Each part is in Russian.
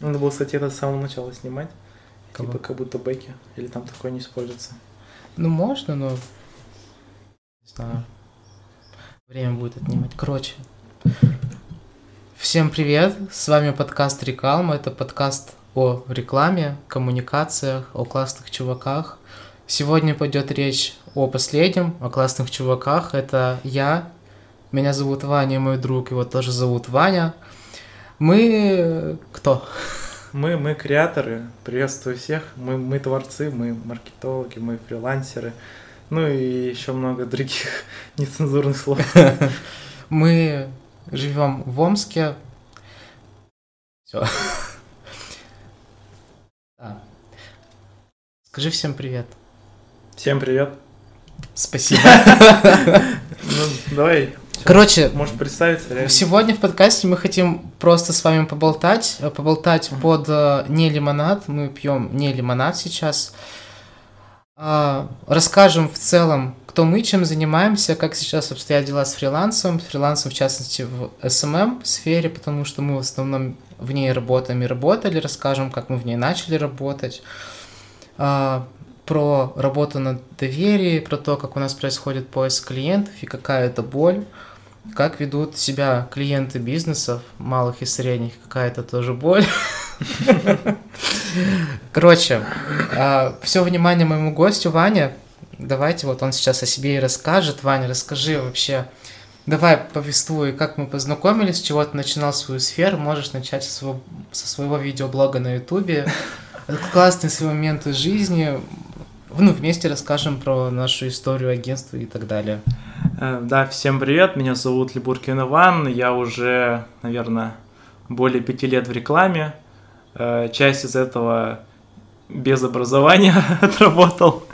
Надо было, кстати, это с самого начала снимать. Кого? Типа как будто бэки. Или там такое не используется. Ну, можно, но... Не знаю. Время будет отнимать. Короче. Всем привет! С вами подкаст Рекалма. Это подкаст о рекламе, коммуникациях, о классных чуваках. Сегодня пойдет речь о последнем, о классных чуваках. Это я. Меня зовут Ваня, мой друг, его тоже зовут Ваня. Мы... Кто? Мы, мы креаторы, приветствую всех. Мы, мы творцы, мы маркетологи, мы фрилансеры. Ну и еще много других нецензурных слов. Мы живем в Омске. Все. Скажи всем привет. Всем привет. Спасибо. Ну, давай. Короче, Может представиться, реально. сегодня в подкасте мы хотим просто с вами поболтать. э, Поболтать под э, не лимонад. Мы пьем не лимонад сейчас. А, Расскажем в целом, кто мы, чем занимаемся, как сейчас обстоят дела с фрилансом, с фрилансом в частности в SMM сфере, потому что мы в основном в ней работаем и работали, расскажем, как мы в ней начали работать, А, про работу на доверии, про то, как у нас происходит поиск клиентов и какая это боль, как ведут себя клиенты бизнесов, малых и средних, какая-то тоже боль. Короче, все внимание моему гостю Ване. Давайте, вот он сейчас о себе и расскажет. Ваня, расскажи вообще, давай повествуй, как мы познакомились, с чего ты начинал свою сферу. Можешь начать со своего, со своего видеоблога на Ютубе. Классные свои моменты жизни. Ну, вместе расскажем про нашу историю агентства и так далее. Э, Да, всем привет, меня зовут Либуркин Иван, я уже, наверное, более пяти лет в рекламе, Э, часть из этого без образования отработал.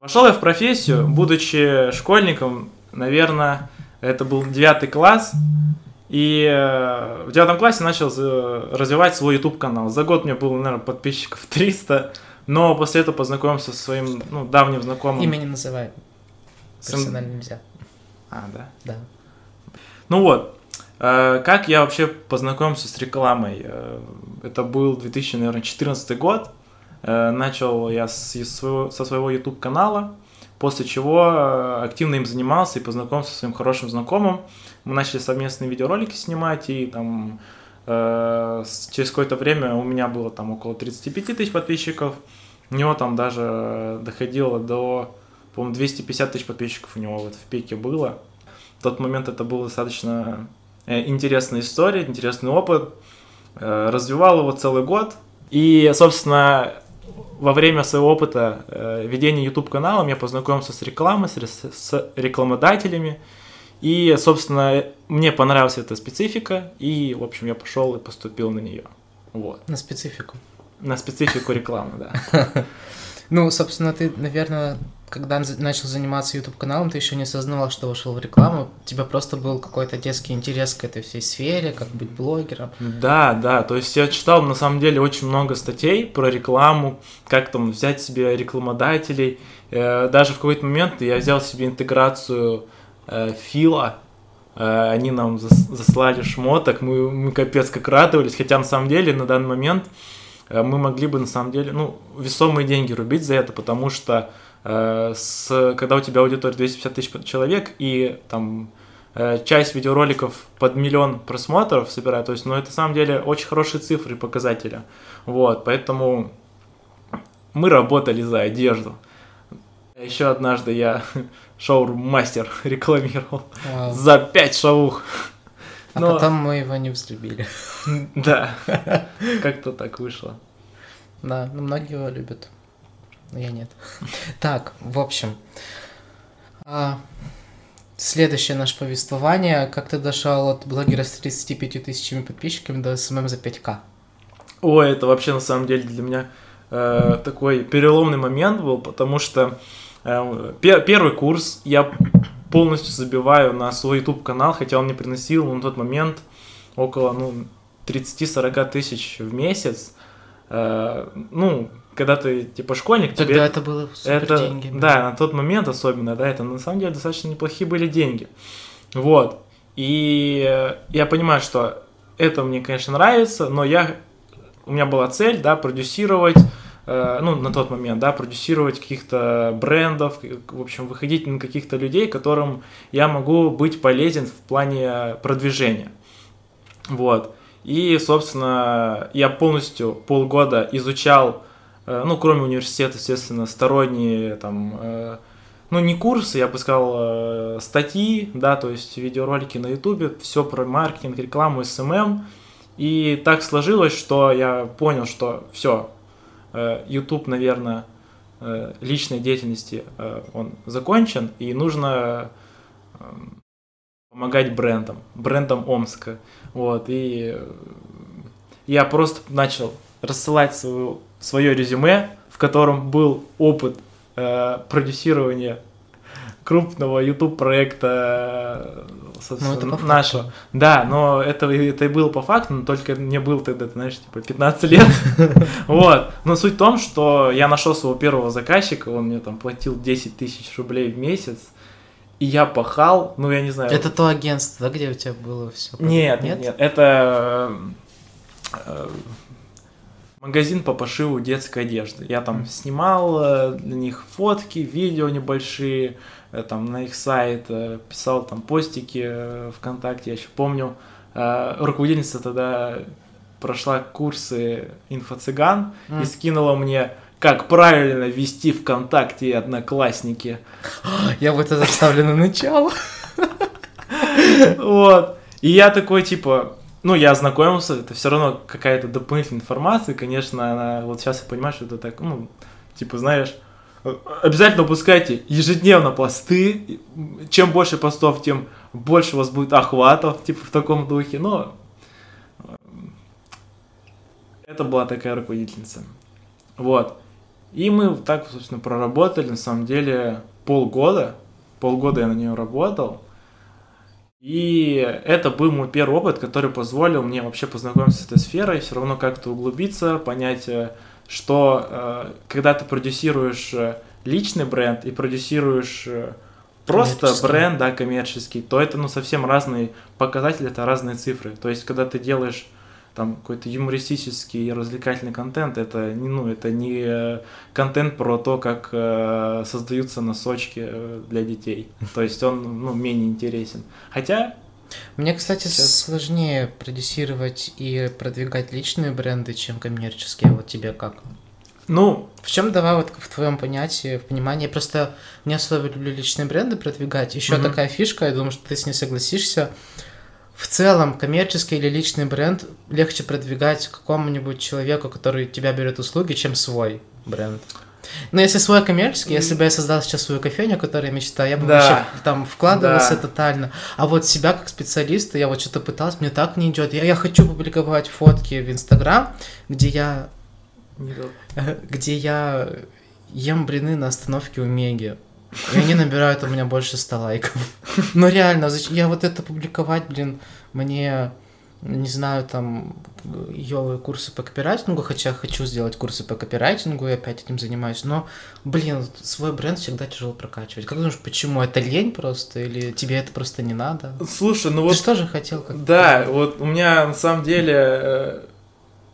Пошел я в профессию, будучи школьником, наверное, это был девятый класс, и э, в девятом классе начал развивать свой YouTube канал. За год мне было, наверное, подписчиков 300, но после этого познакомился со своим ну, давним знакомым. Имя не называй. С- Персонально нельзя. А, да. Да. Ну вот, э, как я вообще познакомился с рекламой? Э, Это был 2014 год. Э, Начал я со своего YouTube-канала, после чего активно им занимался и познакомился со своим хорошим знакомым. Мы начали совместные видеоролики снимать, и там через какое-то время у меня было там около 35 тысяч подписчиков. Него там даже доходило до, по-моему, 250 тысяч подписчиков у него вот в пике было. В тот момент это была достаточно э, интересная история, интересный опыт. Э, Развивал его целый год. И, собственно, во время своего опыта э, ведения YouTube-каналом я познакомился с рекламой, с рекламодателями. И, собственно, мне понравилась эта специфика, и, в общем, я пошел и поступил на нее. Вот. На специфику. На специфику рекламы, да. Ну, собственно, ты, наверное, когда начал заниматься YouTube-каналом, ты еще не осознавал, что вошел в рекламу. У тебя просто был какой-то детский интерес к этой всей сфере, как быть блогером. Да, да, то есть я читал на самом деле очень много статей про рекламу, как там взять себе рекламодателей. Э, Даже в какой-то момент я взял себе интеграцию э, Фила, Э, они нам зас- заслали шмоток, мы, мы капец как радовались, хотя на самом деле на данный момент мы могли бы на самом деле, ну, весомые деньги рубить за это, потому что э, с, когда у тебя аудитория 250 тысяч человек и там э, часть видеороликов под миллион просмотров собирает, то есть, ну, это на самом деле очень хорошие цифры и показатели. Вот, поэтому мы работали за одежду. Еще однажды я шоу-мастер рекламировал Вау. за 5 шавух. А Но- потом мы его не взлюбили. Да, как-то так вышло. Да, ну многие его любят. Но я нет. Так, в общем. а, Следующее наше повествование. Как ты дошел от блогера с 35 тысячами подписчиками до SMM за 5К? Ой, это вообще на самом деле для меня э, такой переломный момент был, потому что э, пе- первый курс я полностью забиваю на свой YouTube канал, хотя он мне приносил ну, на тот момент около ну, 30-40 тысяч в месяц. Э, ну, когда ты типа школьник, тебе Тогда это было супер это, деньги. да, на тот момент особенно, да, это на самом деле достаточно неплохие были деньги. Вот. И я понимаю, что это мне, конечно, нравится, но я у меня была цель, да, продюсировать ну, на тот момент, да, продюсировать каких-то брендов, в общем, выходить на каких-то людей, которым я могу быть полезен в плане продвижения. Вот. И, собственно, я полностью полгода изучал, э, ну, кроме университета, естественно, сторонние там, э, ну, не курсы, я бы сказал, статьи, да, то есть видеоролики на ютубе, все про маркетинг, рекламу, SMM. И так сложилось, что я понял, что все, Э, YouTube, наверное, э, личной деятельности э, он закончен, и нужно помогать брендам, брендам Омска. Вот, и я просто начал рассылать свое, свое резюме, в котором был опыт э, продюсирования крупного YouTube проекта ну, это нашего. Да, но это, это и было по факту, но только мне было тогда, ты знаешь, типа 15 лет. Вот. Но суть в том, что я нашел своего первого заказчика, он мне там платил 10 тысяч рублей в месяц. И я пахал, ну я не знаю. Это то агентство, да, где у тебя было все? Нет, нет, нет. Это э, магазин по пошиву детской одежды. Я там снимал э, для них фотки, видео небольшие, Э, там на их сайт, э, писал там постики э, ВКонтакте, я еще помню. Руководительница тогда прошла курсы инфо-цыган mm. и скинула мне как правильно вести ВКонтакте и Одноклассники. Я вот это ставлю на начало. Вот. И я такой, типа, ну, я ознакомился, это все равно какая-то дополнительная информация, конечно, она, вот сейчас я понимаю, что это так, ну, типа, знаешь, Обязательно выпускайте ежедневно посты. Чем больше постов, тем больше у вас будет охватов, типа в таком духе. Но э, это была такая руководительница. Вот. И мы так, собственно, проработали, на самом деле, полгода. Полгода я на нее работал. И это был мой первый опыт, который позволил мне вообще познакомиться с этой сферой, все равно как-то углубиться, понять, э, что э, когда ты продюсируешь э, личный бренд и продюсируешь э, просто бренд, да, коммерческий, то это, ну, совсем разные показатели, это разные цифры. То есть, когда ты делаешь там какой-то юмористический и развлекательный контент, это не, ну, это не контент про то, как создаются носочки для детей. То есть он, ну, менее интересен. Хотя мне, кстати, Сейчас. сложнее продюсировать и продвигать личные бренды, чем коммерческие. Вот тебе как? Ну, в чем давай вот в твоем понятии, в понимании? Я просто не особо люблю личные бренды продвигать. Еще mm-hmm. такая фишка, я думаю, что ты с ней согласишься. В целом, коммерческий или личный бренд легче продвигать какому-нибудь человеку, который тебя берет услуги, чем свой бренд. Но если свой коммерческий, если бы я создал сейчас свою кофейню, которую я мечтаю, я бы да. вообще там вкладывался да. тотально. А вот себя как специалиста, я вот что-то пытался, мне так не идет. Я, я хочу публиковать фотки в Инстаграм, где я... Где я ем блины на остановке у Меги. И они набирают у меня больше 100 лайков. Но реально, я вот это публиковать, блин, мне не знаю, там, ее курсы по копирайтингу, хотя хочу сделать курсы по копирайтингу, и опять этим занимаюсь, но, блин, свой бренд всегда тяжело прокачивать. Как думаешь, почему? Это лень просто, или тебе это просто не надо? Слушай, ну Ты вот... что же хотел? Как да, вот у меня на самом деле э,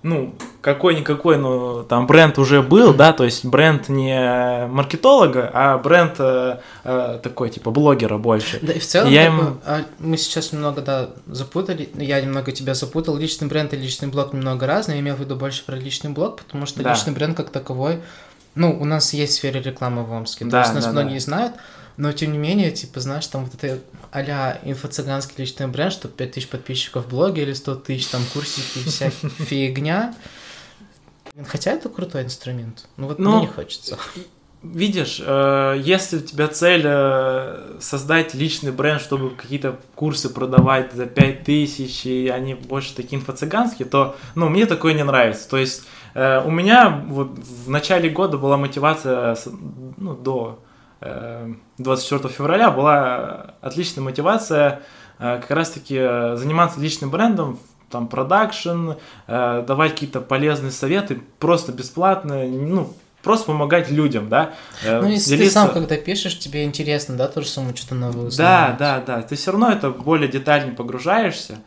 ну, какой-никакой, но там бренд уже был, да, то есть бренд не маркетолога, а бренд э, э, такой, типа, блогера больше. Да, и в целом, я им... А, мы сейчас немного, да, запутали, я немного тебя запутал, личный бренд и личный блог немного разные, я имел в виду больше про личный блог, потому что да. личный бренд как таковой, ну, у нас есть в сфере рекламы в Омске, да, то есть нас да, многие да. знают, но тем не менее, типа, знаешь, там вот это а-ля инфо-цыганский личный бренд, что 5000 подписчиков в блоге или 100 тысяч, там курсики, вся фигня. Хотя это крутой инструмент. Ну вот Но, мне не хочется. Видишь, э, если у тебя цель э, создать личный бренд, чтобы какие-то курсы продавать за 5000, и они больше такие инфо-цыганские, то, ну, мне такое не нравится. То есть э, у меня вот в начале года была мотивация, ну, до 24 февраля была отличная мотивация э, как раз-таки э, заниматься личным брендом, там, продакшн, э, давать какие-то полезные советы, просто бесплатно, ну, просто помогать людям, да. Ну, если делиться... ты сам, когда пишешь, тебе интересно, да, тоже самому что-то новое узнать. Да, да, да, ты все равно это более детально погружаешься,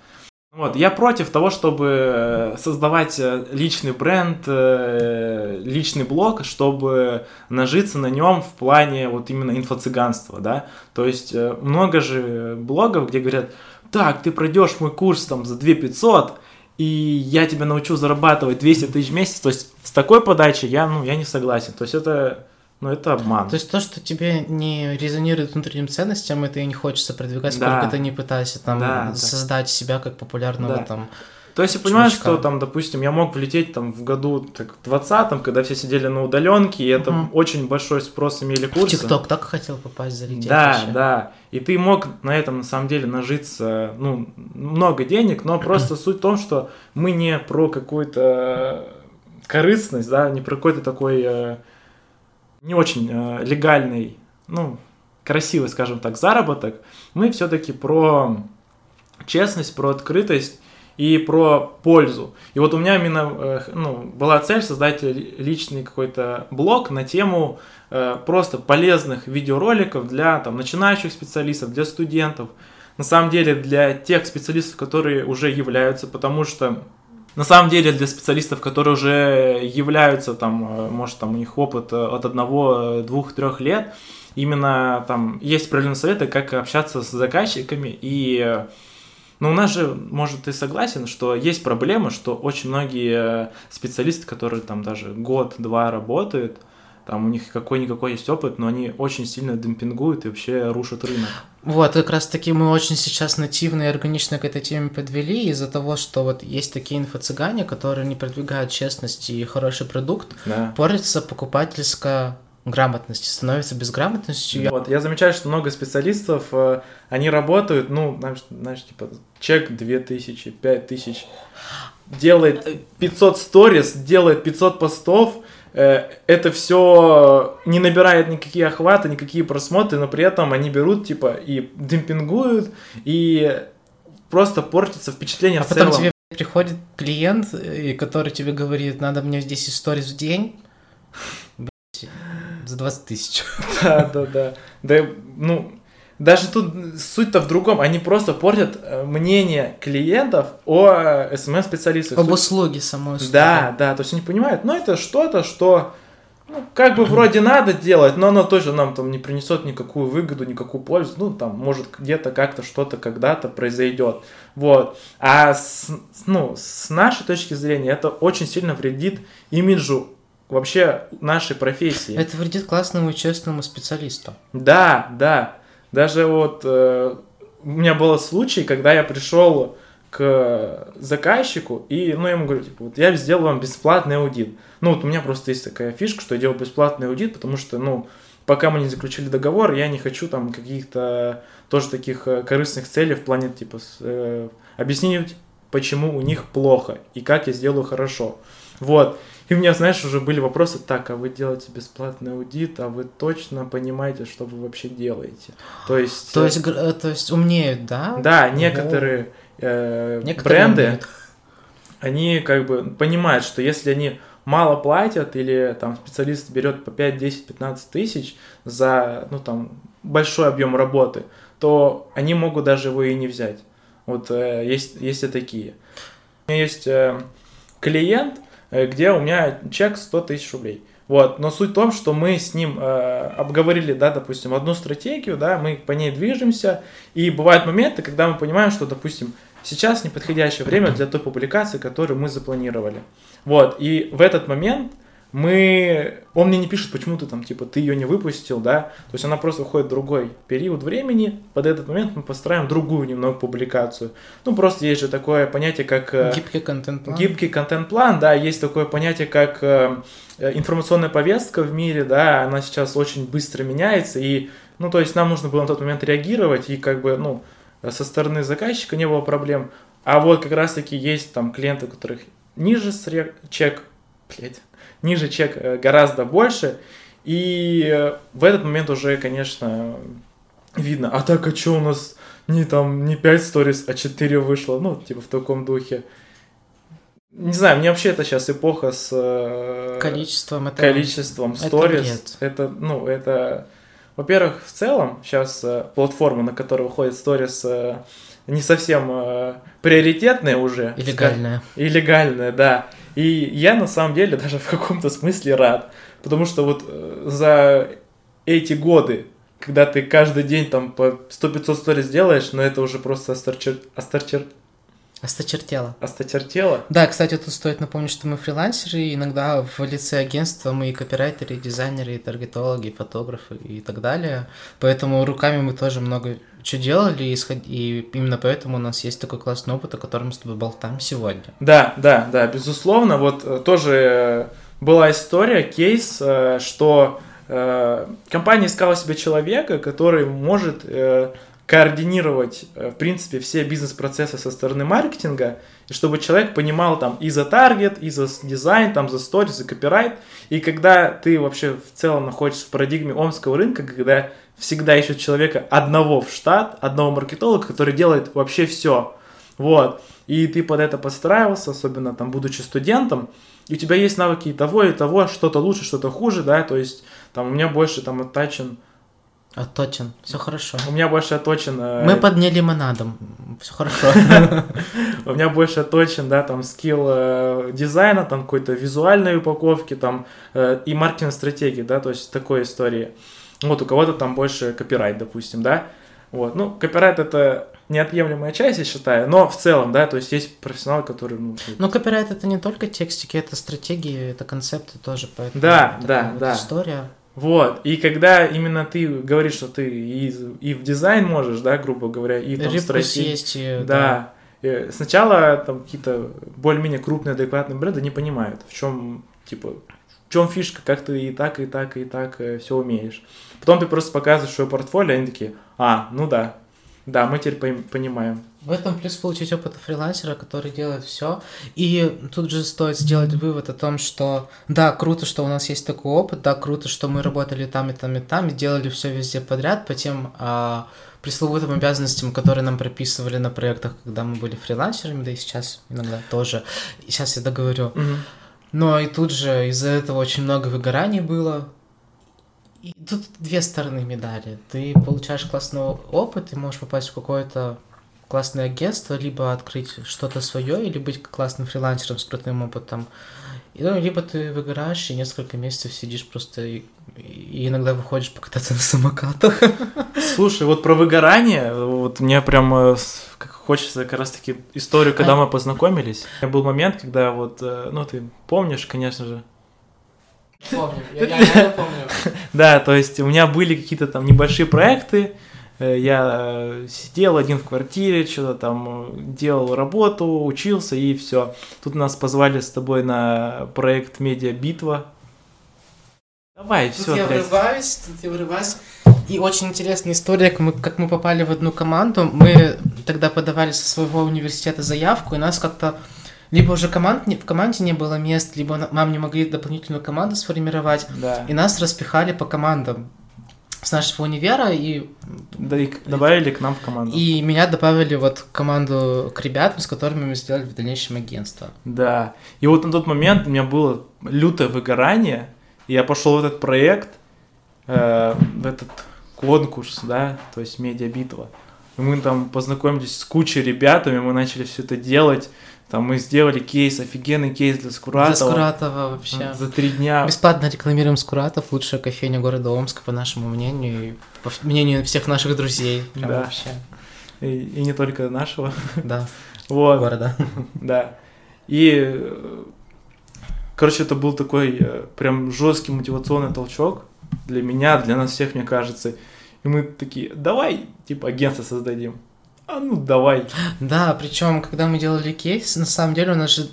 Вот, я против того, чтобы э, создавать э, личный бренд, э, личный блог, чтобы нажиться на нем в плане вот именно инфо-цыганства, да. То есть много же блогов, где говорят, так, ты пройдешь мой курс там за 2 500, и я тебя научу зарабатывать 200 тысяч в месяц. То есть с такой подачей я, ну, я не согласен. То есть это ну, это обман. То есть то, что тебе не резонирует внутренним ценностям, это и не хочется продвигать, сколько да. ты не пытаешься там да, создать да. себя как популярного да. там. То есть я понимаю, что там, допустим, я мог влететь там в году так, 20-м, когда все сидели на удаленке, и это угу. очень большой спрос имели курсы. В ТикТок так хотел попасть, залететь. Да, вообще. да. И ты мог на этом на самом деле нажиться, ну, много денег, но просто суть в том, что мы не про какую-то корыстность, да, не про какой-то такой э, не очень э, легальный, ну, красивый, скажем так, заработок, мы все-таки про честность, про открытость и про пользу. И вот у меня именно э, ну, была цель создать личный какой-то блог на тему э, просто полезных видеороликов для там, начинающих специалистов, для студентов. На самом деле для тех специалистов, которые уже являются, потому что на самом деле для специалистов, которые уже являются там, э, может там у них опыт э, от одного, двух, трех лет, именно там есть правильные советы, как общаться с заказчиками. И но у нас же, может, ты согласен, что есть проблема, что очень многие специалисты, которые там даже год-два работают, там у них какой-никакой есть опыт, но они очень сильно демпингуют и вообще рушат рынок. Вот, как раз таки мы очень сейчас нативно и органично к этой теме подвели из-за того, что вот есть такие инфо-цыгане, которые не продвигают честность и хороший продукт, да. портится покупательская грамотность, становится безграмотностью. Вот, я замечаю, что много специалистов, э, они работают, ну, знаешь, знаешь типа, чек 2000, 5000, делает 500 сторис, делает 500 постов, Э, это все не набирает никакие охваты, никакие просмотры, но при этом они берут, типа, и демпингуют, и просто портится впечатление а в целом. потом тебе приходит клиент, и который тебе говорит, надо мне здесь истории в день, за 20 тысяч. Да, да, да. Да, ну, даже тут суть-то в другом. Они просто портят э, мнение клиентов о СММ-специалистах. Об услуге самой услуги. Да, да. То есть они понимают, ну это что-то, что ну, как бы вроде надо делать, но оно тоже нам там не принесет никакую выгоду, никакую пользу. Ну, там, может, где-то как-то что-то когда-то произойдет. Вот. А с, ну, с нашей точки зрения это очень сильно вредит имиджу вообще нашей профессии. Это вредит классному и честному специалисту. Да, да. Даже вот э, у меня был случай, когда я пришел к заказчику, и, ну, я ему говорю, типа, вот я сделал вам бесплатный аудит. Ну, вот у меня просто есть такая фишка, что я делаю бесплатный аудит, потому что, ну, пока мы не заключили договор, я не хочу там каких-то тоже таких э, корыстных целей в плане, типа, с, э, объяснить, почему у них плохо и как я сделаю хорошо. Вот. И у меня, знаешь, уже были вопросы, так, а вы делаете бесплатный аудит, а вы точно понимаете, что вы вообще делаете? То есть... То есть, э, то есть умнеют, да? Да, некоторые, э, некоторые бренды, умеют. они как бы понимают, что если они мало платят или там специалист берет по 5, 10, 15 тысяч за, ну там, большой объем работы, то они могут даже его и не взять. Вот э, есть, есть и такие. У меня есть э, клиент, Э, где у меня чек 100 тысяч рублей. Вот, но суть в том, что мы с ним э, обговорили, да, допустим, одну стратегию, да, мы по ней движемся, и бывают моменты, когда мы понимаем, что, допустим, сейчас неподходящее время для той публикации, которую мы запланировали. Вот, и в этот момент мы... Он мне не пишет, почему ты там, типа, ты ее не выпустил, да, то есть она просто уходит в другой период времени, под этот момент мы построим другую немного публикацию. Ну, просто есть же такое понятие, как... Э, гибкий контент-план. Гибкий контент-план, да, есть такое понятие, как э, информационная повестка в мире, да, она сейчас очень быстро меняется, и, ну, то есть нам нужно было на тот момент реагировать, и как бы, ну, со стороны заказчика не было проблем, а вот как раз-таки есть там клиенты, у которых ниже чек, блядь, ниже чек э, гораздо больше, и э, в этот момент уже, конечно, видно, а так, а что у нас не там не 5 сторис, а 4 вышло, ну, типа в таком духе. Не знаю, мне вообще это сейчас эпоха с э, количеством, это... количеством сторис. Это, это, ну, это, во-первых, в целом сейчас платформа, на которой выходит сторис, не совсем приоритетное уже. И легальное. И легальное, да. И я на самом деле даже в каком-то смысле рад. Потому что вот э, за эти годы, когда ты каждый день там по 100-500 сториз делаешь, но это уже просто остарчер... остарчер... Осточертело. осточертело. Да, кстати, тут стоит напомнить, что мы фрилансеры, и иногда в лице агентства мы и копирайтеры, и дизайнеры, и таргетологи, и фотографы, и так далее. Поэтому руками мы тоже много чего делали, и, исход- и именно поэтому у нас есть такой классный опыт, о котором мы с тобой болтаем сегодня. Да, да, да, безусловно. Вот э, тоже э, была история, кейс, э, что компания искала себе человека, который может координировать, э, в принципе, все бизнес-процессы со стороны маркетинга, и чтобы человек понимал там и за таргет, и за дизайн, там за сторис, за копирайт. И когда ты вообще в целом находишься в парадигме омского рынка, когда всегда ищут человека одного в штат, одного маркетолога, который делает вообще все. Вот. И ты под это подстраивался, особенно там, будучи студентом, и у тебя есть навыки и того, и того, что-то лучше, что-то хуже, да, то есть там у меня больше там оттачен, Отточен. Все хорошо. у меня больше отточен, э, Мы под не лимонадом. Все хорошо. у меня больше отточен, да, там скилл э, дизайна, там какой-то визуальной упаковки, там э, и маркетинг стратегии, да, то есть такой истории. Вот у кого-то там больше копирайт, допустим, да. Вот, ну, копирайт это неотъемлемая часть, я считаю, но в целом, да, то есть есть профессионалы, которые, ну, Но копирайт это не только текстики, это стратегии, это концепты тоже, поэтому Да, да, да. история. Вот, и когда именно ты говоришь, что ты и, и в дизайн можешь, да, грубо говоря, и там Репус стратегии- есть, и, Да. Э, Сначала там какие-то более-менее крупные, адекватные бренды не понимают, в чем, типа, в чем фишка, как ты и так, и так, и так все умеешь. Потом ты просто показываешь свое портфолио, и они такие, а, ну да, да, мы теперь понимаем. В этом плюс получить опыт фрилансера, который делает все. И тут же стоит сделать вывод о том, что да, круто, что у нас есть такой опыт, да, круто, что мы работали там и там и там, и делали все везде подряд по тем а, пресловутым обязанностям, которые нам прописывали на проектах, когда мы были фрилансерами, да и сейчас иногда тоже. И сейчас я договорю. Мгм. Но и тут же из-за этого очень много выгораний было. И тут две стороны медали. Ты получаешь классный опыт, ты можешь попасть в какое-то классное агентство, либо открыть что-то свое, или быть классным фрилансером с крутым опытом. И, ну, либо ты выгораешь и несколько месяцев сидишь просто и, и иногда выходишь покататься на самокатах. Слушай, вот про выгорание, вот мне прям э, как хочется как раз-таки историю, когда А- мы познакомились. У меня был момент, когда вот, э, ну ты помнишь, конечно же, Помню, я реально помню. Да, то есть у меня были какие-то там небольшие проекты, я э, сидел один в квартире, что-то там э, делал работу, учился и все. Тут нас позвали с тобой на проект Медиа Битва. Давай, Тут все, я врываюсь, тут я врываюсь. И очень интересная история, как мы, как мы попали в одну команду. Мы тогда подавали со своего университета заявку, и нас как-то... Либо уже команд, в команде не было мест, либо на- нам не могли дополнительную команду сформировать. Да. И нас распихали по командам с нашего универа, и, Да, и добавили к нам в команду. и меня добавили вот в команду к ребятам, с которыми мы сделали в дальнейшем агентство. Да. И вот на тот момент у меня было лютое выгорание, и я пошел в этот проект, э, в этот конкурс, да, то есть медиабитва. И мы там познакомились с кучей ребятами, мы начали все это делать. Там мы сделали кейс, офигенный кейс для Скуратова. За Скуратова вообще. За три дня. Бесплатно рекламируем Скуратов, лучшая кофейня города Омска, по нашему мнению, и по мнению всех наших друзей. Прям Да. вообще. И, и не только нашего. Да, Вот. города. Да. И, короче, это был такой э, прям жесткий мотивационный толчок для меня, для нас всех, мне кажется. И мы такие, давай, типа, агентство создадим. А ну давай. Да, причем, когда мы делали кейс, на самом деле у нас же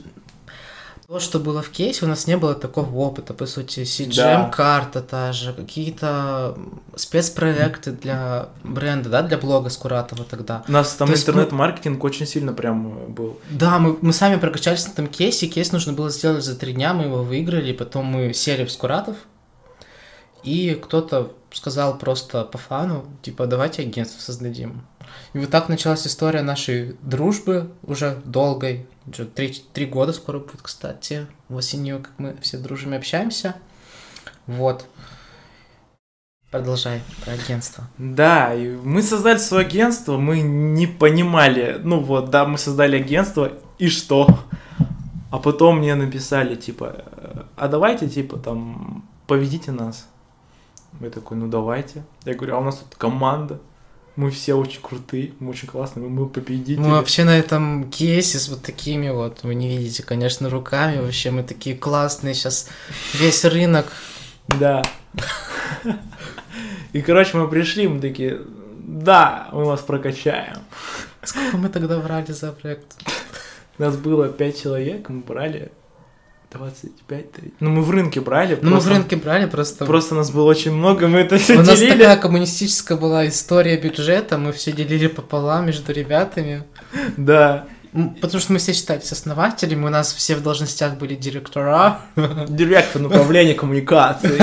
то, что было в кейсе, у нас не было такого опыта, по сути. CGM-карта та же, какие-то спецпроекты для бренда, да, для блога Скуратова тогда. У нас там То есть мы- интернет-маркетинг очень сильно прям э, был. Да, мы, мы сами прокачались на этом кейсе, кейс нужно было сделать за три дня, мы его выиграли, потом мы сели в Скуратов, и кто-то сказал просто по фану, типа, давайте агентство создадим. И вот так началась история нашей дружбы, уже долгой, уже три, три года скоро будет, кстати, осенью, как мы все дружим и общаемся. Вот. Продолжай про агентство. Да, мы создали свое агентство, мы не понимали, ну вот, да, мы создали агентство, и что? А потом мне написали, типа, а давайте, типа, там, поведите нас. Я такой, ну давайте. Я говорю, а у нас тут команда, мы все очень крутые, мы очень классные, мы победители. Мы вообще на этом кейсе с вот такими вот, вы не видите, конечно, руками, вообще мы такие классные, сейчас весь рынок. Да. И, короче, мы пришли, мы такие, да, мы вас прокачаем. Сколько мы тогда брали за проект? Нас было 5 человек, мы брали 25 30. Ну, мы в рынке брали. Ну, мы в рынке брали просто. Просто нас было очень много, мы это все У нас делили. такая коммунистическая была история бюджета, мы все делили пополам между ребятами. Да. Потому что мы все считались основателями, у нас все в должностях были директора. Директор направления коммуникации.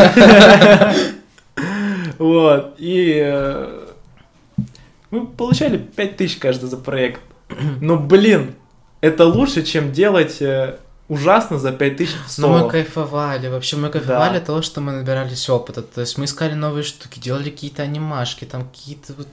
Вот. И э, мы получали 5000 каждый за проект. Но, блин, это лучше, чем делать э, ужасно за 5000 в Но мы кайфовали, вообще мы кайфовали Да. от того, что мы набирались опыта. То есть мы искали новые штуки, делали какие-то анимашки, там какие-то вот...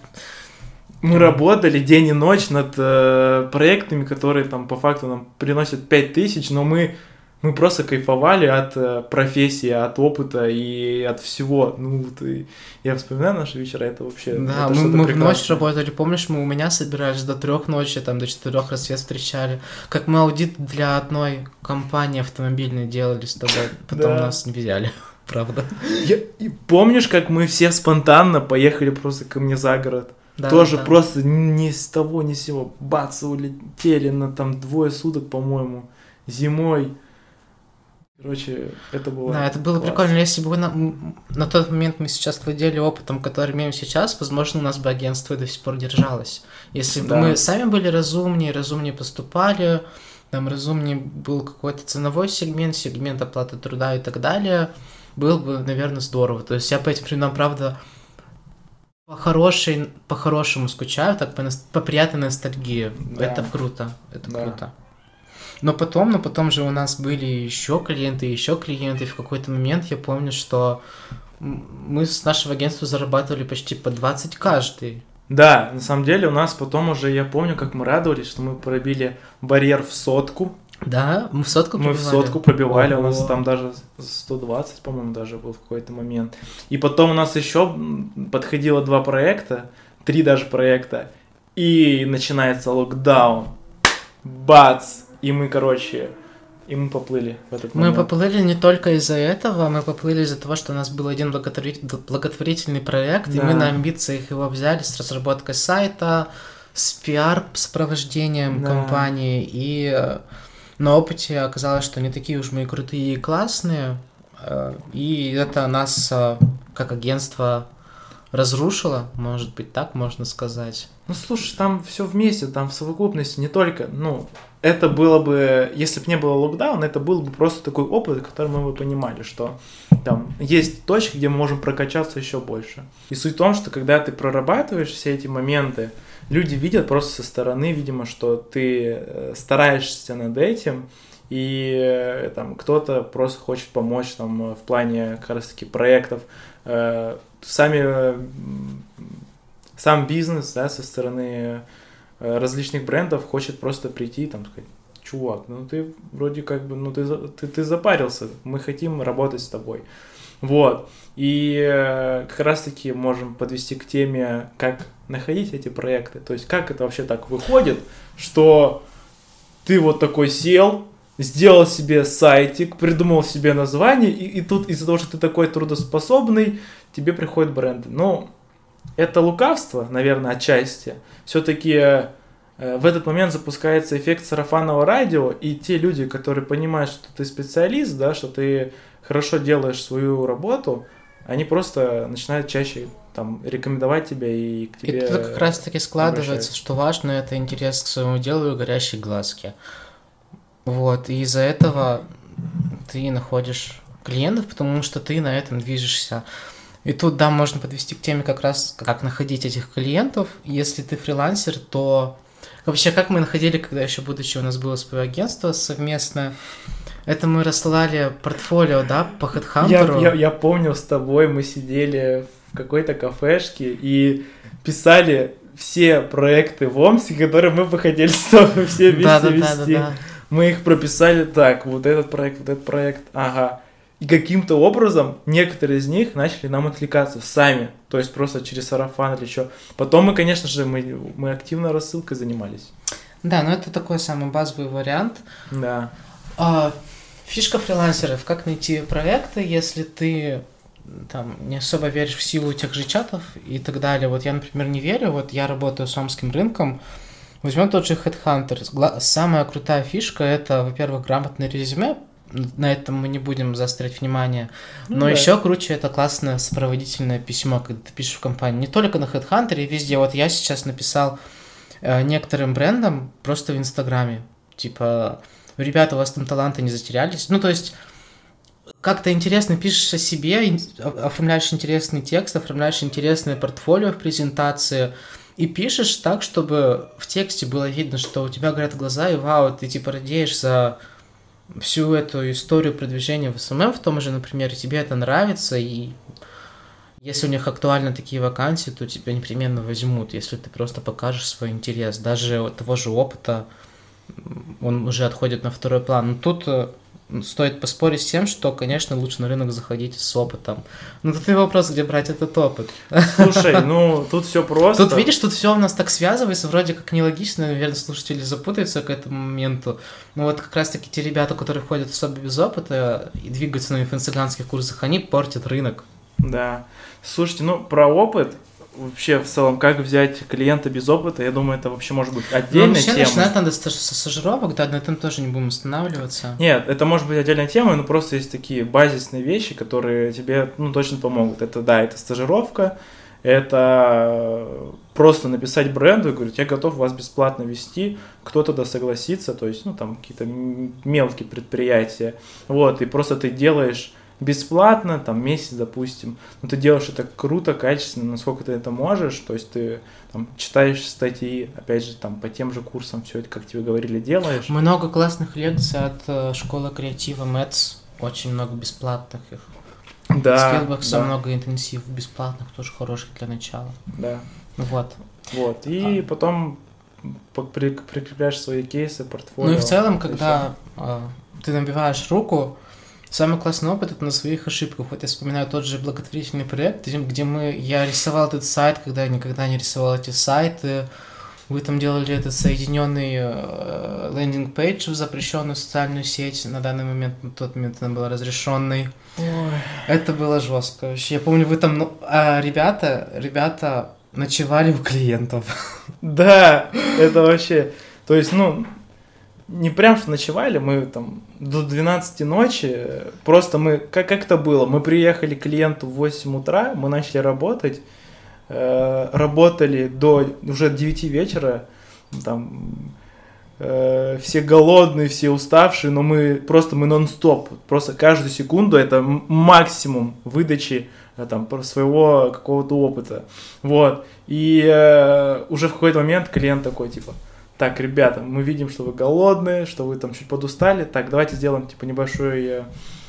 Мы работали день и ночь над э, проектами, которые там по факту нам приносят 5000, но мы, мы просто кайфовали от э, профессии, от опыта и от всего. Ну, вот и я вспоминаю наши вечера, это вообще... Да, это мы, мы в ночь работали, помнишь, мы у меня собирались до трех ночи, там до четырех рассвет встречали. Как мы аудит для одной компании автомобильной делали с тобой, потом нас не взяли, правда. Я- и помнишь, как мы все спонтанно поехали просто ко мне за город? Да, Тоже да. просто ни с того ни с сего. Бац, улетели на там двое суток, по-моему, зимой. Короче, это было... Да, это было классно. прикольно. Если бы на, на тот момент мы сейчас владели опытом, который имеем сейчас, возможно, у нас бы агентство до сих пор держалось. Если бы Да. мы сами были разумнее, разумнее поступали, там разумнее был какой-то ценовой сегмент, сегмент оплаты труда и так далее, было бы, наверное, здорово. То есть я по этим временам, правда, по хорошей, по-хорошему скучаю, так по, по приятной ностальгии. Да. Это круто, это Да. круто. Но потом, но потом же у нас были еще клиенты, еще клиенты. И в какой-то момент я помню, что мы с нашего агентства зарабатывали почти по 20 каждый. Да, на самом деле у нас потом уже, я помню, как мы радовались, что мы пробили барьер в сотку. Да, мы в сотку Мы в пробивали. сотку пробивали, у нас Ого. там даже 120, по-моему, даже был в какой-то момент. И потом у нас еще подходило два проекта, три даже проекта, и начинается локдаун. Бац! И мы, короче, и мы поплыли в этот Мы момент. поплыли не только из-за этого, мы поплыли из-за того, что у нас был один благотворит- благотворительный проект, и Да. мы на амбициях его взяли с разработкой сайта, с пиар-сопровождением Да. компании, и э, на опыте оказалось, что не такие уж мы и крутые и классные, э, и это нас э, как агентство разрушило, может быть, так можно сказать. Ну слушай, там все вместе, там в совокупности, не только, ну, это было бы, если бы не было локдауна, это был бы просто такой опыт, который мы бы понимали, что там есть точки, где мы можем прокачаться еще больше. И суть в том, что когда ты прорабатываешь все эти моменты, люди видят просто со стороны, видимо, что ты э, стараешься над этим, и э, там кто-то просто хочет помочь там э, в плане как раз таки проектов. Сами сам бизнес, да, со стороны различных брендов хочет просто прийти там сказать, чувак, ну ты вроде как бы, ну ты, ты, ты запарился, мы хотим работать с тобой. Вот. И э, как раз-таки можем подвести к теме, как находить эти проекты. То есть, как это вообще так выходит, что ты вот такой сел, сделал себе сайтик, придумал себе название, и, и тут из-за того, что ты такой трудоспособный, тебе приходят бренды. Ну, это лукавство, наверное, отчасти. Все-таки в этот момент запускается эффект сарафанного радио, и те люди, которые понимают, что ты специалист, да, что ты хорошо делаешь свою работу, они просто начинают чаще там рекомендовать тебя и к И тебе. тут как раз таки складывается, обращаются. что важно это интерес к своему делу и горящие глазки. Вот, и из-за этого ты находишь клиентов, потому что ты на этом движешься. И тут, да, можно подвести к теме как раз, как находить этих клиентов. Если ты фрилансер, то вообще как мы находили, когда еще будучи у нас было свое агентство совместное, это мы рассылали портфолио, да, по Я, HeadHunter. я, я помню, с тобой мы сидели в какой-то кафешке и писали все проекты в Омске, которые мы бы хотели с тобой все вместе Да, да, да, вести. да, да. Мы их прописали так, вот этот проект, вот этот проект, ага. И каким-то образом некоторые из них начали нам откликаться сами, то есть просто через сарафан или еще. Потом мы, конечно же, мы, мы активно рассылкой занимались. Да, но это такой самый базовый вариант. Да. А, фишка фрилансеров, как найти проекты, если ты там не особо веришь в силу тех же чатов и так далее. Вот я, например, не верю, вот я работаю с омским рынком, возьмем тот же Headhunter. Самая крутая фишка это, во-первых, грамотное резюме, на этом мы не будем заострять внимание. Ну Но да. еще круче это классное сопроводительное письмо, когда ты пишешь в компании. Не только на HeadHunter, везде. Вот я сейчас написал э, некоторым брендам просто в Инстаграме. Типа, ребята, у вас там таланты не затерялись. Ну, то есть, как-то интересно пишешь о себе, оформляешь интересный текст, оформляешь интересное портфолио в презентации, и пишешь так, чтобы в тексте было видно, что у тебя горят глаза, и вау, ты типа радеешь за всю эту историю продвижения в SMM в том же, например, тебе это нравится, и если у них актуальны такие вакансии, то тебя непременно возьмут, если ты просто покажешь свой интерес. Даже того же опыта он уже отходит на второй план. Но тут э, стоит поспорить с тем, что, конечно, лучше на рынок заходить с опытом. Но тут и вопрос, где брать этот опыт. Слушай, ну тут все просто. Тут, видишь, тут все у нас так связывается, вроде как нелогично, наверное, слушатели запутаются к этому моменту. Но вот как раз-таки те ребята, которые ходят особо без опыта и двигаются на инфо-цыганских курсах, они портят рынок. Да. Слушайте, ну про опыт вообще в целом, как взять клиента без опыта, я думаю, это вообще может быть отдельная Ну, вообще тема. начинать надо со стажировок, да, на этом тоже не будем останавливаться. Нет, это может быть отдельная тема, но просто есть такие базисные вещи, которые тебе ну, точно помогут. Это да, это стажировка, это просто написать бренду и говорить, я готов вас бесплатно вести, кто тогда согласится, то есть, ну, там, какие-то мелкие предприятия, вот, и просто ты делаешь бесплатно, там, месяц, допустим, но ты делаешь это круто, качественно, насколько ты это можешь, то есть ты там читаешь статьи, опять же, там, по тем же курсам все это, как тебе говорили, делаешь. Много классных лекций от э, школы креатива MADS, очень много бесплатных их. Да, Скиллбокса да, много интенсивов бесплатных, тоже хороших для начала. да. Вот. Вот, и потом по- при- прикрепляешь свои кейсы, портфолио. Ну и в целом, когда а, ты набиваешь руку, самый классный опыт это на своих ошибках. Вот я вспоминаю тот же благотворительный проект, где- мы, я рисовал этот сайт, когда я никогда не рисовал эти сайты. Вы там делали этот соединенный э, лендинг-пейдж в запрещенную социальную сеть. На данный момент, на тот момент она была разрешенной. Ой. Это было жестко вообще. Я помню, вы там, ну, а ребята, ребята ночевали у клиентов. Да, это вообще... То есть, ну, не прям что ночевали, мы там до 12 ночи, просто мы... Как, как это было? Мы приехали к клиенту в 8 утра, мы начали работать, э, работали до уже 9 вечера, там э, все голодные, все уставшие, но мы просто мы нон-стоп, просто каждую секунду это максимум выдачи э, там своего какого-то опыта, вот. И э, уже в какой-то момент клиент такой типа, так, ребята, мы видим, что вы голодные, что вы там чуть подустали, так, давайте сделаем типа небольшой, э,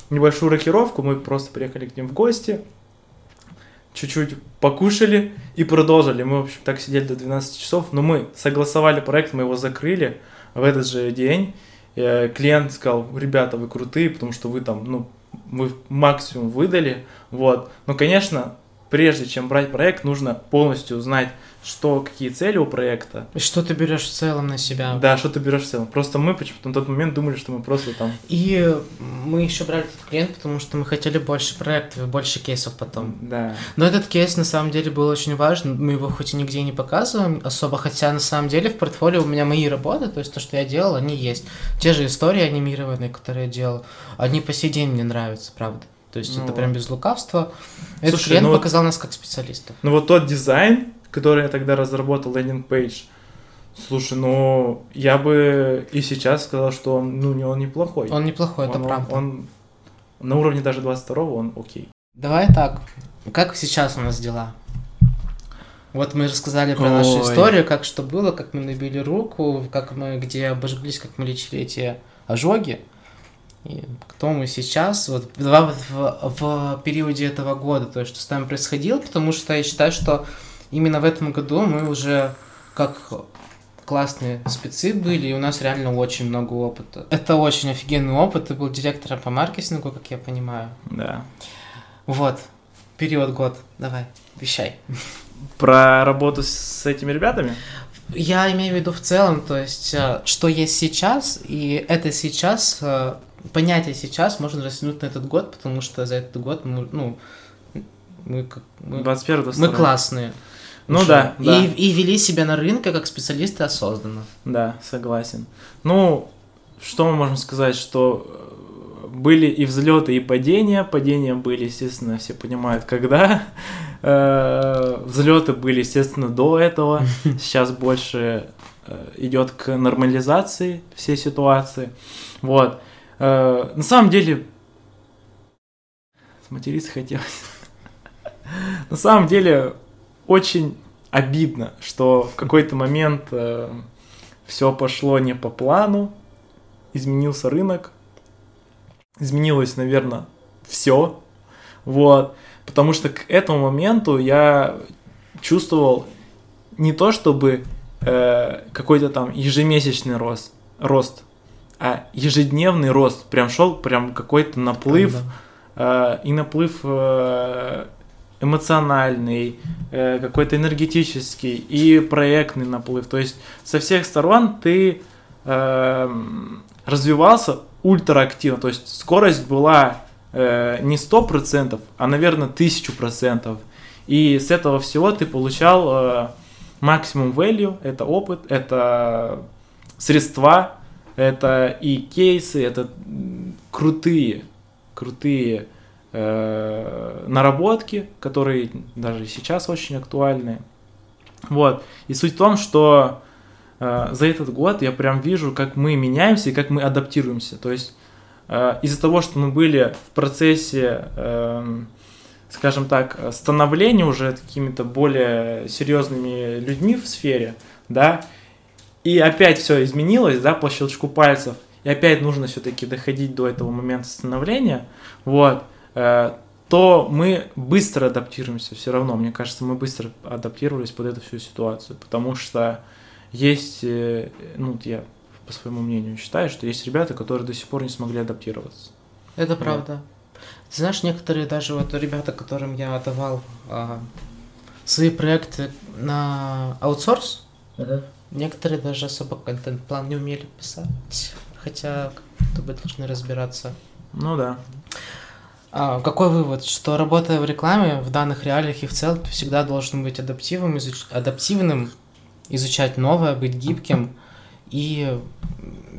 небольшую рокировку, мы просто приехали к ним в гости, чуть-чуть покушали и продолжили. Мы, в общем, так сидели до 12 часов, но мы согласовали проект, мы его закрыли в этот же день. Э, Клиент сказал, ребята, вы крутые, потому что вы там, ну, мы максимум выдали, вот. Но, конечно, прежде чем брать проект, нужно полностью знать, что, какие цели у проекта. И что ты берешь в целом на себя? Да, что ты берешь в целом. Просто мы почему-то на тот момент думали, что мы просто там... И мы еще брали этот клиент, потому что мы хотели больше проектов и больше кейсов потом. Да. Но этот кейс на самом деле был очень важен. Мы его хоть и нигде не показываем особо, хотя на самом деле в портфолио у меня мои работы, то есть то, что я делал, они есть. Те же истории анимированные, которые я делал, они по сей день мне нравятся, правда. То есть Ну это прям без лукавства. Этот Слушай, клиент ну показал нас как специалистов. Ну вот тот дизайн, который я тогда разработал, landing page, слушай, ну, я бы и сейчас сказал, что он, ну, не он неплохой. Он неплохой, это Он- правда. Он, на уровне даже 22-го он окей. Давай так. Как сейчас у нас дела? Вот мы рассказали про нашу Ой. историю, как что было, как мы набили руку, как мы где обожглись, как мы лечили эти ожоги. и кто мы сейчас, вот в, в, в периоде этого года, то есть что с нами происходило, потому что я считаю, что именно в этом году мы уже как классные спецы были, и у нас реально очень много опыта. Это очень офигенный опыт, ты был директором по маркетингу, как я понимаю. Да. Вот, период год, давай, вещай. Про работу с этими ребятами? Я имею в виду в целом, то есть, э, что есть сейчас, и это сейчас, э, понятие сейчас можно растянуть на этот год, потому что за этот год мы, ну, мы, мы, 21 мы классные. Ну уже. да, и, да. И вели себя на рынке как специалисты осознанно. Да, согласен. Ну, что мы можем сказать, что э, были и взлеты, и падения. Падения были, естественно, все понимают, когда. Э, взлеты были, естественно, до этого. Сейчас больше э, идет к нормализации всей ситуации. Вот. На самом деле, материться хотелось. На самом деле, очень обидно, что в какой-то момент э, все пошло не по плану, изменился рынок, изменилось, наверное, все, вот, потому что к этому моменту я чувствовал не то чтобы э, какой-то там ежемесячный рост, рост, а ежедневный рост, прям шел прям какой-то наплыв, э, и наплыв э, эмоциональный, э, какой-то энергетический и проектный наплыв. То есть со всех сторон ты э, развивался ультраактивно. То есть скорость была э, не 100%, а, наверное, 1000%. И с этого всего ты получал э, максимум value, это опыт, это средства, это и кейсы, это крутые, крутые э, наработки, которые даже сейчас очень актуальны. Вот. И суть в том, что э, за этот год я прям вижу, как мы меняемся и как мы адаптируемся. То есть э, из-за того, что мы были в процессе, э, скажем так, становления уже какими-то более серьезными людьми в сфере, да, и опять все изменилось, да, по щелчку пальцев, и опять нужно все-таки доходить до этого момента становления, вот, то мы быстро адаптируемся все равно. Мне кажется, мы быстро адаптировались под эту всю ситуацию, потому что есть, э, ну, я по своему мнению считаю, что есть ребята, которые до сих пор не смогли адаптироваться. Это правда. Да. Ты знаешь, некоторые даже вот ребята, которым я отдавал а, свои проекты на аутсорс, uh-huh. некоторые даже особо контент-план не умели писать, хотя как-то бы должны разбираться. Ну да. А, какой вывод? Что работая в рекламе, в данных реалиях и в целом, ты всегда должен быть адаптивным, изуч... адаптивным, изучать новое, быть гибким и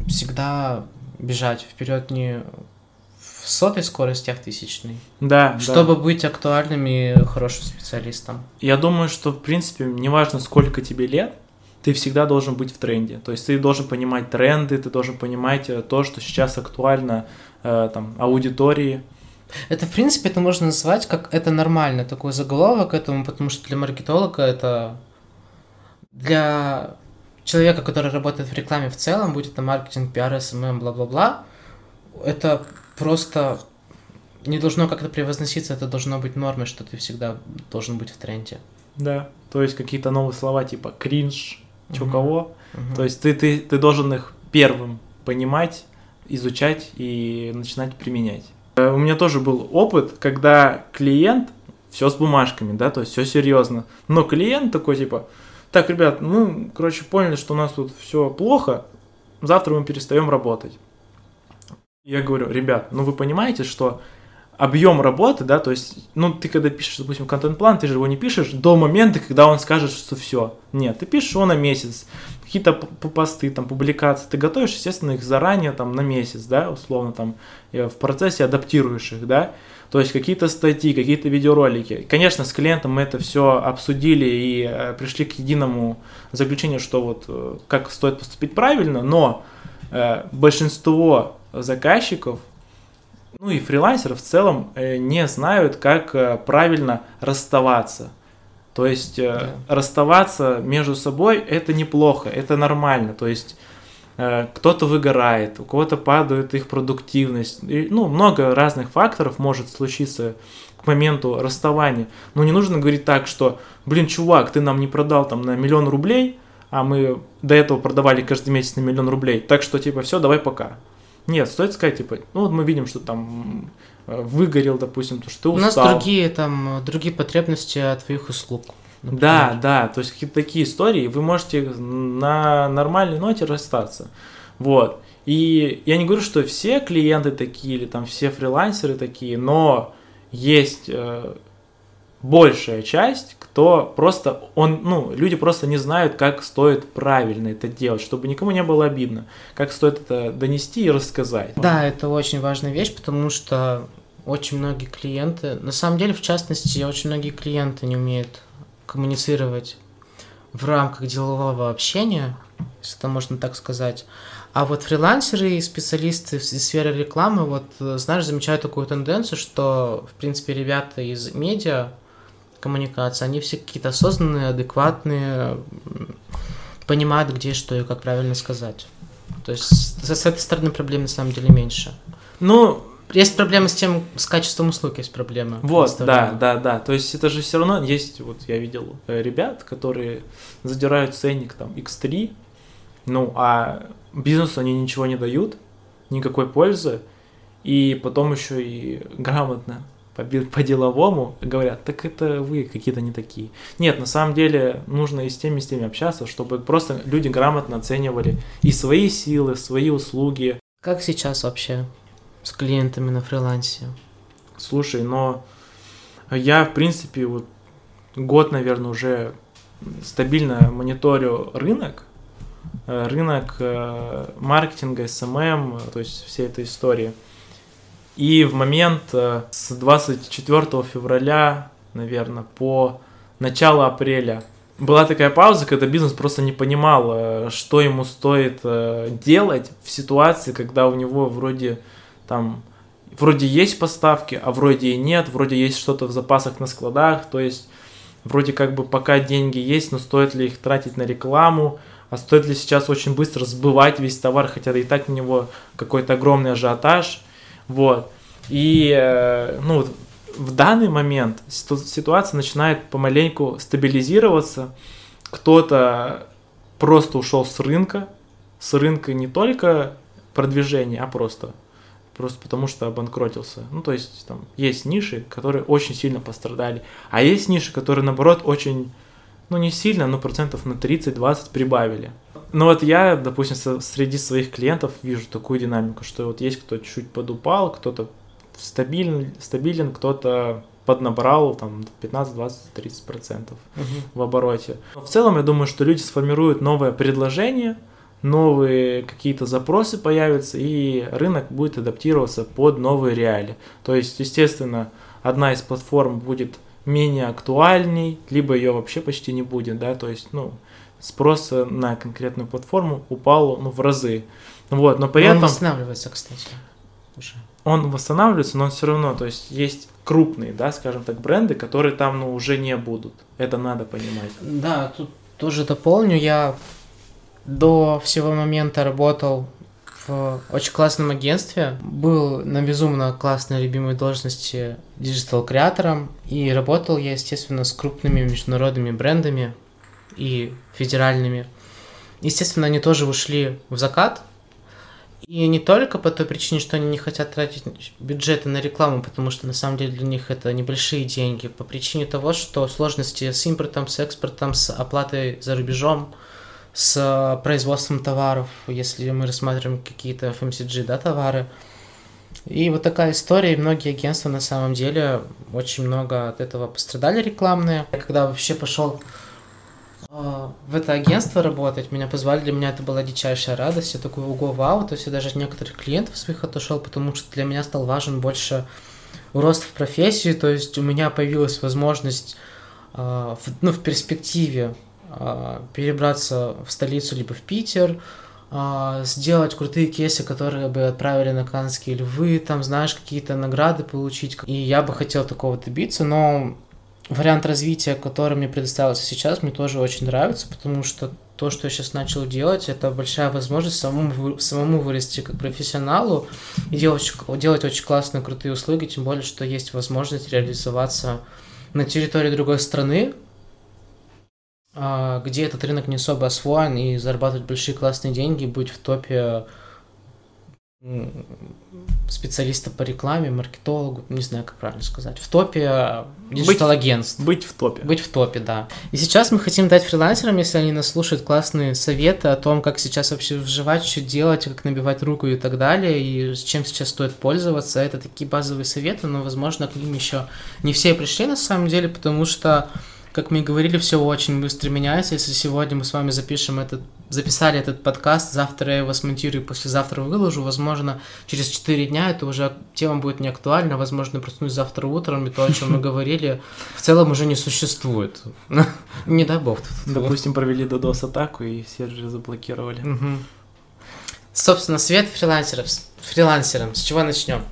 всегда бежать вперед не в сотой скорости, а в тысячной. Да. Чтобы да. быть актуальным и хорошим специалистом. Я думаю, что, в принципе, неважно, сколько тебе лет, ты всегда должен быть в тренде. То есть ты должен понимать тренды, ты должен понимать э, то, что сейчас актуально э, там, аудитории, это, в принципе, это можно назвать как это нормально, такой заголовок этому, потому что для маркетолога это для человека, который работает в рекламе в целом, будет это маркетинг, пиар, SMM, бла-бла-бла, это просто не должно как-то превозноситься, это должно быть нормой, что ты всегда должен быть в тренде. Да, то есть какие-то новые слова типа кринж, чё кого, угу. то есть ты, ты, ты должен их первым понимать, изучать и начинать применять. Э, у меня тоже был опыт, когда клиент, все с бумажками, да, то есть все серьезно, но клиент такой типа, так, ребят, мы, короче, поняли, что у нас тут все плохо, завтра мы перестаем работать. Я говорю, ребят, ну вы понимаете, что объем работы, да, то есть, ну, ты когда пишешь, допустим, контент-план, ты же его не пишешь до момента, когда он скажет, что все. Нет, ты пишешь его на месяц. Какие-то посты, там, публикации, ты готовишь, естественно, их заранее, там, на месяц, да, условно, там, в процессе адаптируешь их, да, то есть какие-то статьи, какие-то видеоролики. Конечно, с клиентом мы это все обсудили и э, пришли к единому заключению, что вот э, как стоит поступить правильно, но э, большинство заказчиков ну и фрилансеры в целом э, не знают, как э, правильно расставаться. То есть э, да. расставаться между собой это неплохо, это нормально. То есть кто-то выгорает, у кого-то падает их продуктивность. И, ну, много разных факторов может случиться к моменту расставания. Но не нужно говорить так, что, блин, чувак, ты нам не продал там на миллион рублей, а мы до этого продавали каждый месяц на миллион рублей. Так что, типа, все, давай пока. Нет, стоит сказать, типа, ну вот мы видим, что там э, выгорел, допустим, то, что ты устал. У нас другие там, другие потребности от твоих услуг. Например. Да, да, то есть какие-то такие истории, вы можете на нормальной ноте расстаться. Вот. И я не говорю, что все клиенты такие или там все фрилансеры такие, но есть э, большая часть, кто просто, он, ну, люди просто не знают, как стоит правильно это делать, чтобы никому не было обидно, как стоит это донести и рассказать. Да, это очень важная вещь, потому что очень многие клиенты, на самом деле, в частности, очень многие клиенты не умеют коммуницировать в рамках делового общения, если это можно так сказать. А вот фрилансеры и специалисты из сферы рекламы, вот, знаешь, замечают такую тенденцию, что, в принципе, ребята из медиа коммуникации, они все какие-то осознанные, адекватные, понимают, где что и как правильно сказать. То есть с, этой стороны проблем на самом деле меньше. Ну, есть проблемы с тем, с качеством услуг есть проблемы. Вот, да, да, да. То есть это же все равно есть, вот я видел э, ребят, которые задирают ценник там X3, ну, а бизнесу они ничего не дают, никакой пользы, и потом еще и грамотно по-деловому говорят, так это вы какие-то не такие. Нет, на самом деле нужно и с теми, и с теми общаться, чтобы просто люди грамотно оценивали и свои силы, свои услуги. Как сейчас вообще с клиентами на фрилансе? Слушай, но я, в принципе, вот год, наверное, уже стабильно мониторю рынок, э, рынок э, маркетинга, SMM, эм эм, то есть всей этой истории. И в момент э, с 24 февраля, наверное, по начало апреля была такая пауза, когда бизнес просто не понимал, что ему стоит делать в ситуации, когда у него вроде там вроде есть поставки, а вроде и нет, вроде есть что-то в запасах на складах, то есть вроде как бы пока деньги есть, но стоит ли их тратить на рекламу, а стоит ли сейчас очень быстро сбывать весь товар, хотя и так на него какой-то огромный ажиотаж, вот. И, э, ну, в данный момент ситуация начинает помаленьку стабилизироваться, кто-то просто ушел с рынка, с рынка не только продвижения, а просто просто потому что обанкротился. Ну, то есть там есть ниши, которые очень сильно пострадали, а есть ниши, которые, наоборот, очень, ну, не сильно, но процентов на 30-20 прибавили. Ну вот я, допустим, среди своих клиентов вижу такую динамику, что вот есть кто чуть подупал, кто-то стабилен, стабилен кто-то поднабрал там 15, 20, 30 процентов угу. в обороте. Но в целом я думаю, что люди сформируют новое предложение – новые какие-то запросы появятся, и рынок будет адаптироваться под новые реалии. То есть, естественно, одна из платформ будет менее актуальней, либо ее вообще почти не будет, да, то есть, ну, спрос на конкретную платформу упал ну, в разы. Вот, но при но этом... Он восстанавливается, кстати, уже. Он восстанавливается, но все равно, то есть, есть крупные, да, скажем так, бренды, которые там, ну, уже не будут. Это надо понимать. Да, тут тоже дополню, я до всего момента работал в очень классном агентстве, был на безумно классной любимой должности диджитал-креатором, и работал я, естественно, с крупными международными брендами и федеральными. Естественно, они тоже ушли в закат, и не только по той причине, что они не хотят тратить бюджеты на рекламу, потому что на самом деле для них это небольшие деньги, по причине того, что сложности с импортом, с экспортом, с оплатой за рубежом – с производством товаров, если мы рассматриваем какие-то FMCG да, товары. И вот такая история, и многие агентства на самом деле очень много от этого пострадали рекламные. Когда вообще пошел в это агентство работать, меня позвали, для меня это была дичайшая радость, я такой, ого, вау, то есть я даже от некоторых клиентов своих отошел, потому что для меня стал важен больше рост в профессии, то есть у меня появилась возможность э, в, ну, в перспективе а, перебраться в столицу либо в Питер, а, сделать крутые кейсы, которые бы отправили на Канские львы, там, знаешь, какие-то награды получить. И я бы хотел такого добиться, но вариант развития, который мне предоставился сейчас, мне тоже очень нравится, потому что то, что я сейчас начал делать, это большая возможность самому, самому вырасти как профессионалу и делать, делать очень классные, крутые услуги, тем более, что есть возможность реализоваться на территории другой страны, а, где этот рынок не особо освоен, и зарабатывать большие классные деньги, быть в топе специалиста по рекламе, маркетологу, не знаю, как правильно сказать, в топе digital-агентств. Быть, быть в топе. Быть в топе, да. И сейчас мы хотим дать фрилансерам, если они нас слушают, классные советы о том, как сейчас вообще выживать, что делать, как набивать руку и так далее, и чем сейчас стоит пользоваться. Это такие базовые советы, но, возможно, к ним еще не все пришли на самом деле, потому что как мы и говорили, все очень быстро меняется. Если сегодня мы с вами запишем этот, записали этот подкаст, завтра я его смонтирую, послезавтра выложу, возможно, через 4 дня это уже тема будет не актуальна, возможно, проснусь завтра утром, и то, о чем мы говорили, в целом уже не существует. Не дай бог. Допустим, провели DDoS-атаку и серверы заблокировали. Собственно, свет фрилансеров, фрилансерам. С чего начнем?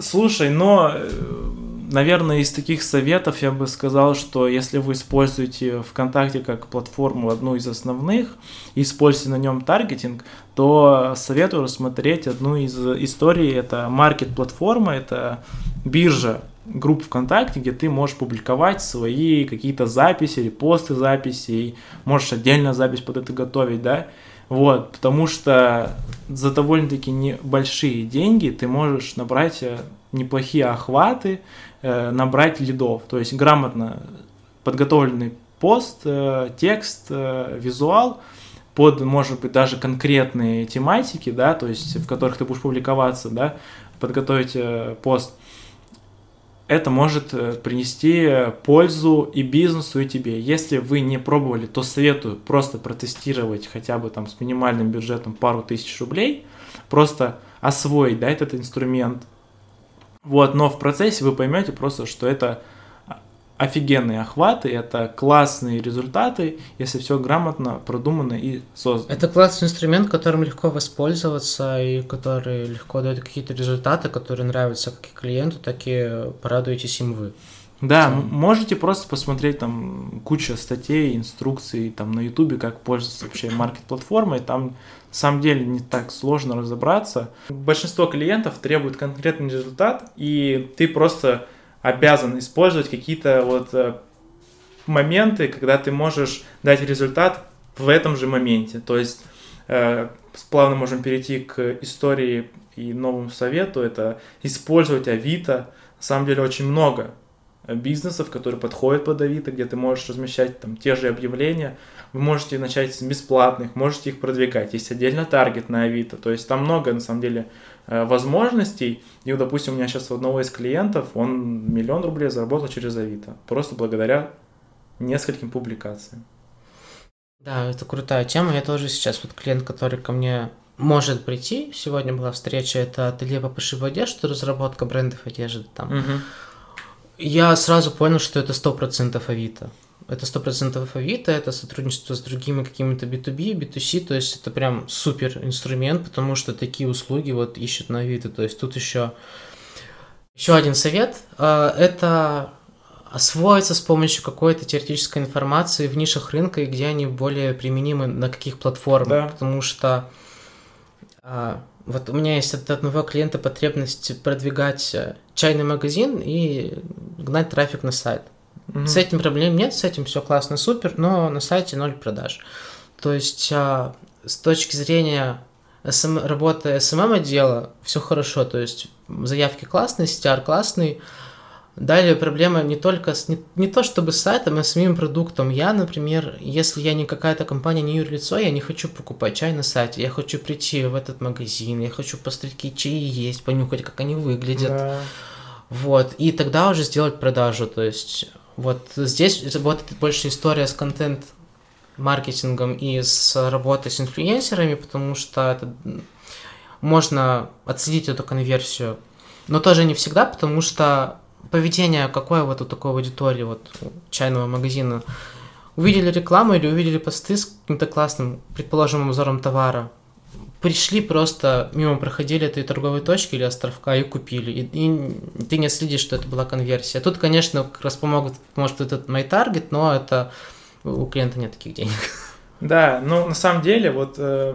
Слушай, но э, наверное, из таких советов я бы сказал, что если вы используете ВКонтакте как платформу одну из основных и используете на нем таргетинг, то советую рассмотреть одну из историй. Это маркет-платформа, это биржа групп ВКонтакте, где ты можешь публиковать свои какие-то записи посты записей, можешь отдельно запись под это готовить, да, вот, потому что за довольно-таки небольшие деньги ты можешь набрать э, неплохие охваты, набрать лидов. То есть грамотно подготовленный пост, э, текст, э, визуал под, может быть, даже конкретные тематики, да, то есть в которых ты будешь публиковаться, да, подготовить э, пост. Это может э, принести пользу и бизнесу, и тебе. Если вы не пробовали, то советую просто протестировать хотя бы там с минимальным бюджетом пару тысяч рублей, просто освоить, да, этот инструмент, вот, но в процессе вы поймете просто, что это офигенные охваты, это классные результаты, если все грамотно продумано и создано. Это классный инструмент, которым легко воспользоваться и который легко дает какие-то результаты, которые нравятся как и клиенту, так и порадуетесь им вы. Да, можете просто посмотреть там куча статей, инструкций там на ютубе, как пользоваться вообще маркет-платформой, там на самом деле не так сложно разобраться. Большинство клиентов требует конкретный результат, и ты просто обязан использовать какие-то вот э, моменты, когда ты можешь дать результат в этом же моменте. То есть э, плавно можем перейти к истории и новому совету, это использовать Авито. На самом деле очень много бизнесов, которые подходят под Авито, где ты можешь размещать там те же объявления. Вы можете начать с бесплатных, можете их продвигать. Есть отдельно таргет на Авито. То есть там много, на самом деле, э, возможностей. И, вот, допустим, у меня сейчас у одного из клиентов, он миллион рублей заработал через Авито. Просто благодаря нескольким публикациям. Да, это крутая тема. Я тоже сейчас, вот клиент, который ко мне может прийти, сегодня была встреча, это ателье по пошиву одежды, разработка брендов одежды там. Угу я сразу понял, что это сто процентов Авито. Это сто процентов Авито, это сотрудничество с другими какими-то B2B, B2C, то есть это прям супер инструмент, потому что такие услуги вот ищут на Авито. То есть тут еще еще один совет а, – это освоиться с помощью какой-то теоретической информации в нишах рынка и где они более применимы на каких платформах, да. потому что а, вот у меня есть от одного клиента потребность продвигать э, чайный магазин и гнать трафик на сайт. Mm-hmm. С этим проблем нет, с этим все классно, супер, но на сайте ноль продаж. То есть а, с точки зрения SM, работы SMM отдела все хорошо, то есть заявки классные, CTR классный, Далее проблема не только с, не, не то чтобы с сайтом, а с самим продуктом. Я, например, если я не какая-то компания, не юрлицо, я не хочу покупать чай на сайте, я хочу прийти в этот магазин, я хочу посмотреть, какие чаи есть, понюхать, как они выглядят. Да. Вот, и тогда уже сделать продажу. То есть, вот здесь вот больше история с контент маркетингом и с работой с инфлюенсерами, потому что это можно отследить эту конверсию, но тоже не всегда, потому что поведение какое вот у такой аудитории, вот чайного магазина. Увидели рекламу или увидели посты с каким-то классным, предположим, обзором товара, пришли просто, мимо проходили этой торговой точки или островка и купили. И, и ты не следишь, что это была конверсия. Тут, конечно, как раз помогут, может, этот MyTarget, но это у клиента нет таких денег. Да, ну на самом деле вот э,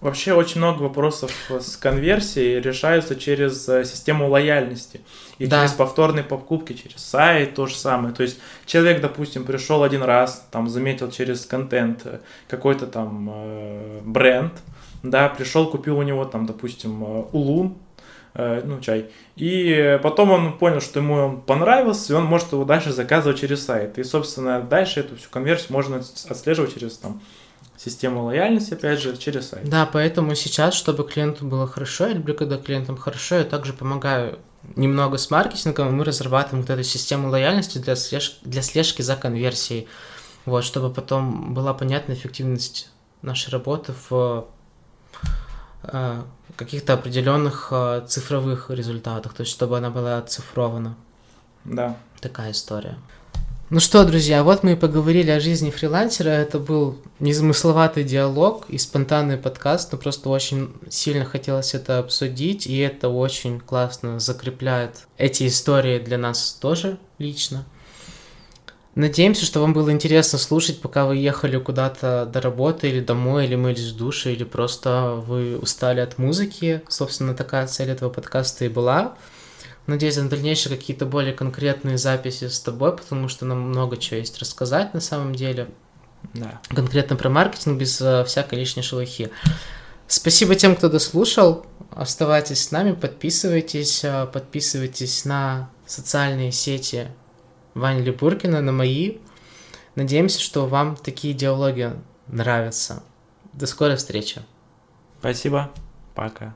вообще очень много вопросов с конверсией решаются через э, систему лояльности и Да. через повторные покупки, через сайт то же самое. То есть человек, допустим, пришел один раз, там заметил через контент э, какой-то там э, бренд, да, пришел, купил у него там, допустим, э, улун, э, ну, чай. И потом он понял, что ему он понравился, и он может его дальше заказывать через сайт. И, собственно, дальше эту всю конверсию можно отслеживать через там систему лояльности, опять же, через сайт. Да, поэтому сейчас, чтобы клиенту было хорошо, я люблю, когда клиентам хорошо, я также помогаю немного с маркетингом, и мы разрабатываем вот эту систему лояльности для, слеж... для слежки за конверсией, вот, чтобы потом была понятна эффективность нашей работы в э, каких-то определенных э, цифровых результатах, то есть чтобы она была оцифрована. Да. Такая история. Ну что, друзья, вот мы и поговорили о жизни фрилансера. Это был незамысловатый диалог и спонтанный подкаст, но просто очень сильно хотелось это обсудить, и это очень классно закрепляет эти истории для нас тоже лично. Надеемся, что вам было интересно слушать, пока вы ехали куда-то до работы или домой, или мылись в душе, или просто вы устали от музыки. Собственно, такая цель этого подкаста и была. Надеюсь, на дальнейшие какие-то более конкретные записи с тобой, потому что нам много чего есть рассказать на самом деле. Да. Конкретно про маркетинг без э, всякой лишней шелухи. Спасибо тем, кто дослушал. Оставайтесь с нами, подписывайтесь, э, подписывайтесь на социальные сети Вани Лебуркина, на мои. Надеемся, что вам такие диалоги нравятся. До скорой встречи. Спасибо. Пока.